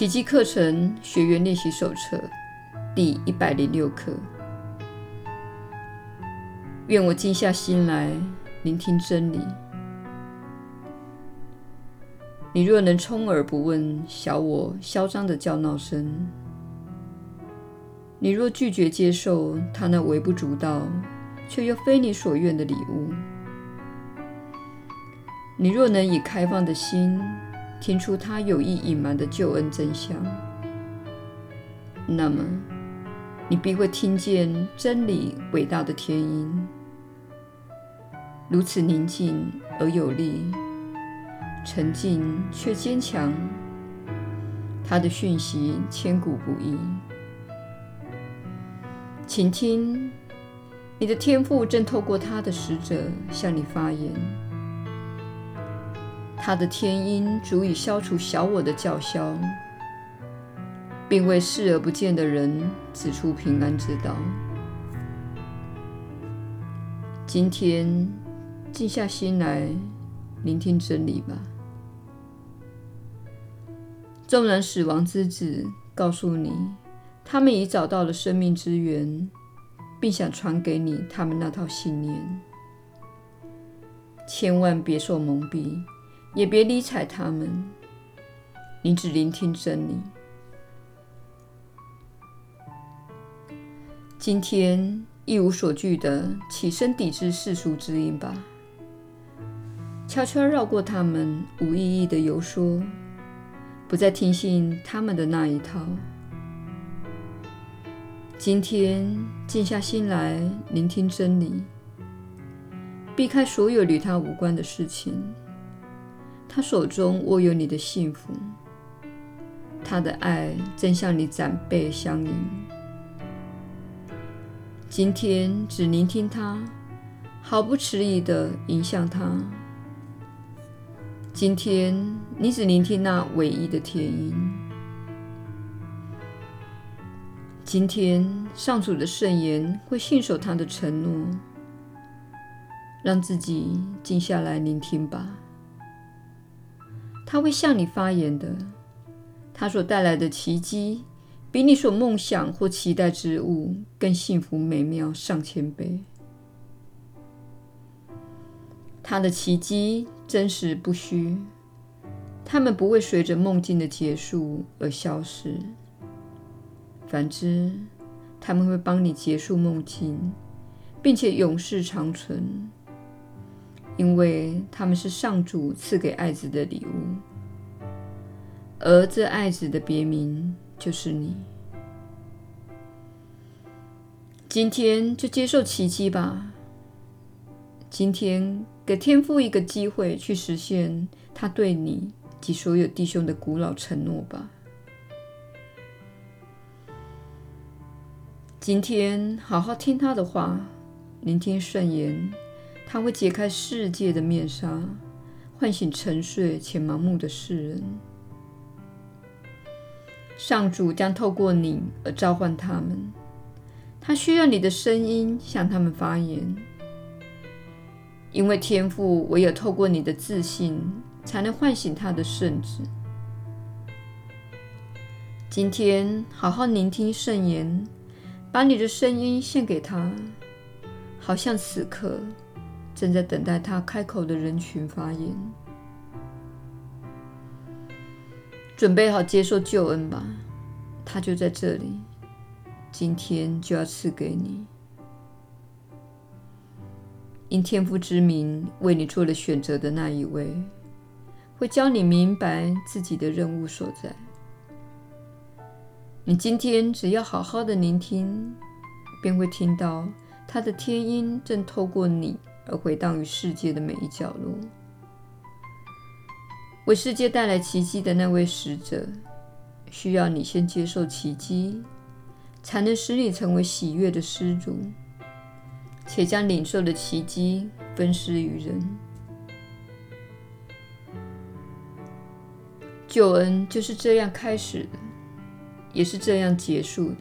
奇迹课程学员练习手册第一百零六课。愿我静下心来聆听真理。你若能充耳不闻小我嚣张的叫闹声，你若拒绝接受他那微不足道却又非你所愿的礼物，你若能以开放的心，听出他有意隐瞒的救恩真相，那么你必会听见真理伟大的天音，如此宁静而有力，沉静却坚强。他的讯息千古不易。请听，你的天父正透过他的使者向你发言。他的天音足以消除小我的叫嚣，并为视而不见的人指出平安之道。今天，静下心来聆听真理吧。纵然死亡之子告诉你，他们已找到了生命之源，并想传给你他们那套信念，千万别受蒙蔽。也别理睬他们，你只聆听真理。今天一无所惧的起身抵制世俗之音吧，悄悄绕过他们无意义的游说，不再听信他们的那一套。今天静下心来聆听真理，避开所有与他无关的事情。他手中握有你的幸福，他的爱正向你展臂相迎。今天只聆听他，毫不迟疑地迎向他。今天你只聆听那唯一的天音。今天上主的圣言会信守他的承诺，让自己静下来聆听吧。他会向你发言的，他所带来的奇迹，比你所梦想或期待之物更幸福美妙上千倍。他的奇迹真实不虚，他们不会随着梦境的结束而消失，反之，他们会帮你结束梦境，并且永世长存。因为他们是上主赐给爱子的礼物，而这爱子的别名就是你。今天就接受奇迹吧。今天给天父一个机会去实现他对你及所有弟兄的古老承诺吧。今天好好听他的话，聆听圣言。他会解开世界的面纱，唤醒沉睡且盲目的世人。上主将透过你而召唤他们，他需要你的声音向他们发言，因为天父唯有透过你的自信，才能唤醒他的圣子。今天好好聆听圣言，把你的声音献给他，好像此刻。正在等待他开口的人群发言，准备好接受救恩吧，他就在这里，今天就要赐给你。因天父之名为你做了选择的那一位，会教你明白自己的任务所在。你今天只要好好的聆听，便会听到他的天音正透过你。而回荡于世界的每一角落，为世界带来奇迹的那位使者，需要你先接受奇迹，才能使你成为喜悦的施主，且将领受的奇迹分施于人。救恩就是这样开始的，也是这样结束的。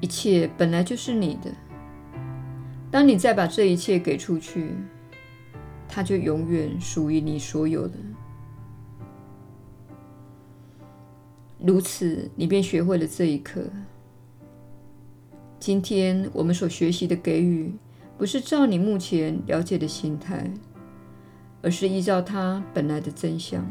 一切本来就是你的。当你再把这一切给出去，它就永远属于你所有的。如此，你便学会了这一课。今天我们所学习的给予，不是照你目前了解的形态，而是依照它本来的真相。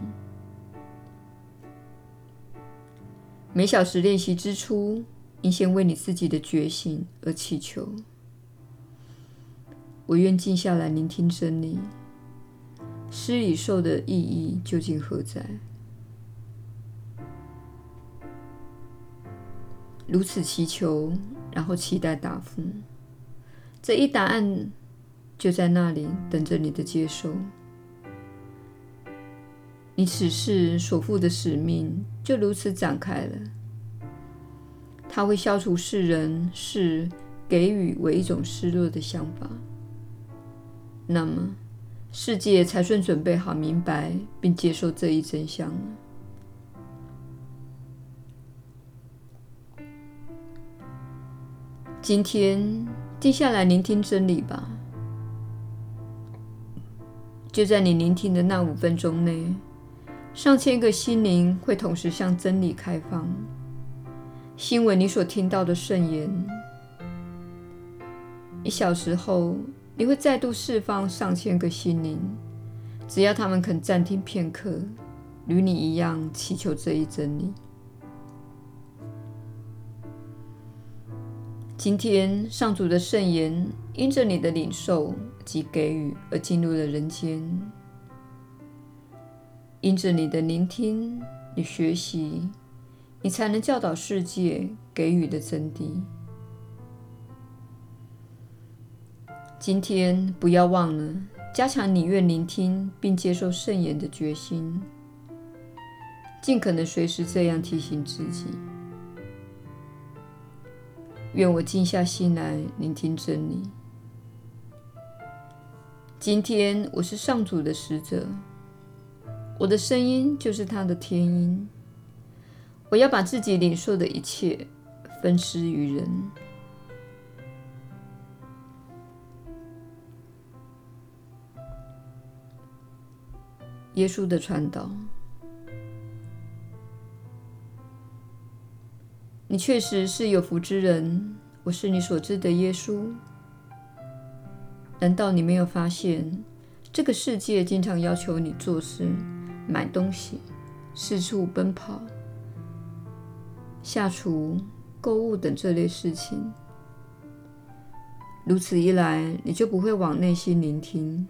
每小时练习之初，应先为你自己的觉醒而祈求。我愿静下来聆听真理，施与受的意义究竟何在？如此祈求，然后期待答复。这一答案就在那里等着你的接受。你此世所负的使命就如此展开了。它会消除世人视给予为一种失落的想法。那么，世界才算准备好明白并接受这一真相了。今天，静下来聆听真理吧。就在你聆听的那五分钟内，上千个心灵会同时向真理开放，欣闻你所听到的圣言。一小时后，你会再度释放上千个心灵，只要他们肯暂停片刻，与你一样祈求这一真理。今天，上主的圣言因着你的领受及给予而进入了人间。因着你的聆听与学习，你才能教导世界给予的真谛。今天不要忘了加强你愿聆听并接受圣言的决心，尽可能随时这样提醒自己。愿我静下心来聆听真理。今天我是上主的使者。我的声音就是他的天音。我要把自己领受的一切分施于人。耶稣的传导，你确实是有福之人。我是你所知的耶稣。难道你没有发现，这个世界经常要求你做事？买东西，四处奔跑、下厨、购物等这类事情，如此一来，你就不会往内心聆听。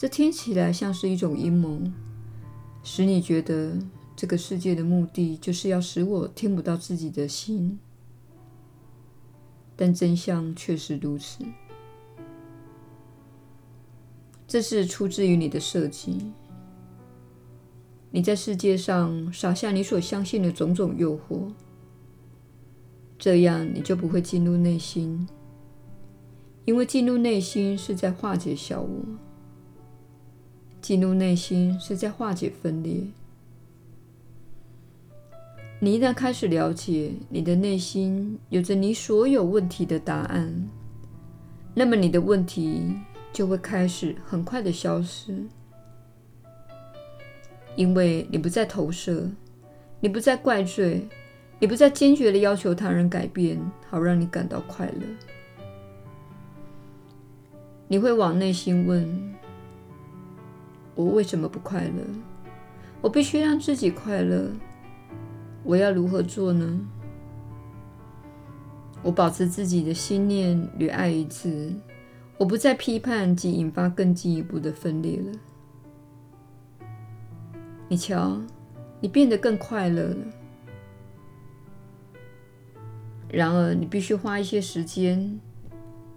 这听起来像是一种阴谋，使你觉得这个世界的目的就是要使我听不到自己的心。但真相确实如此，这是出自于你的设计。你在世界上撒下你所相信的种种诱惑，这样你就不会进入内心，因为进入内心是在化解小我，进入内心是在化解分裂。你一旦开始了解你的内心有着你所有问题的答案，那么你的问题就会开始很快的消失。因为你不再投射，你不再怪罪，你不再坚决的要求他人改变，好让你感到快乐。你会往内心问：我为什么不快乐？我必须让自己快乐。我要如何做呢？我保持自己的心念与爱一致，我不再批判及引发更进一步的分裂了。你瞧，你变得更快乐了。然而，你必须花一些时间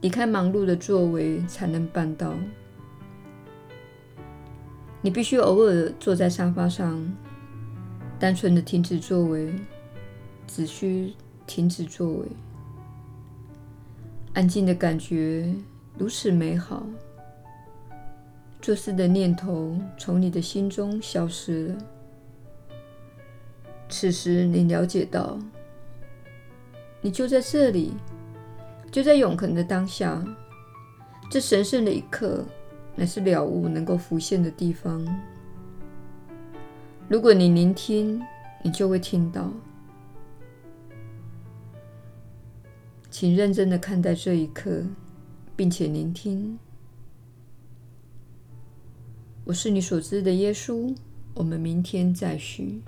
离开忙碌的作为，才能办到。你必须偶尔坐在沙发上，单纯的停止作为，只需停止作为。安静的感觉如此美好。做事的念头从你的心中消失了。此时，你了解到，你就在这里，就在永恒的当下。这神圣的一刻，乃是了悟能够浮现的地方。如果你聆听，你就会听到。请认真的看待这一刻，并且聆听。我是你所知的耶稣。我们明天再续。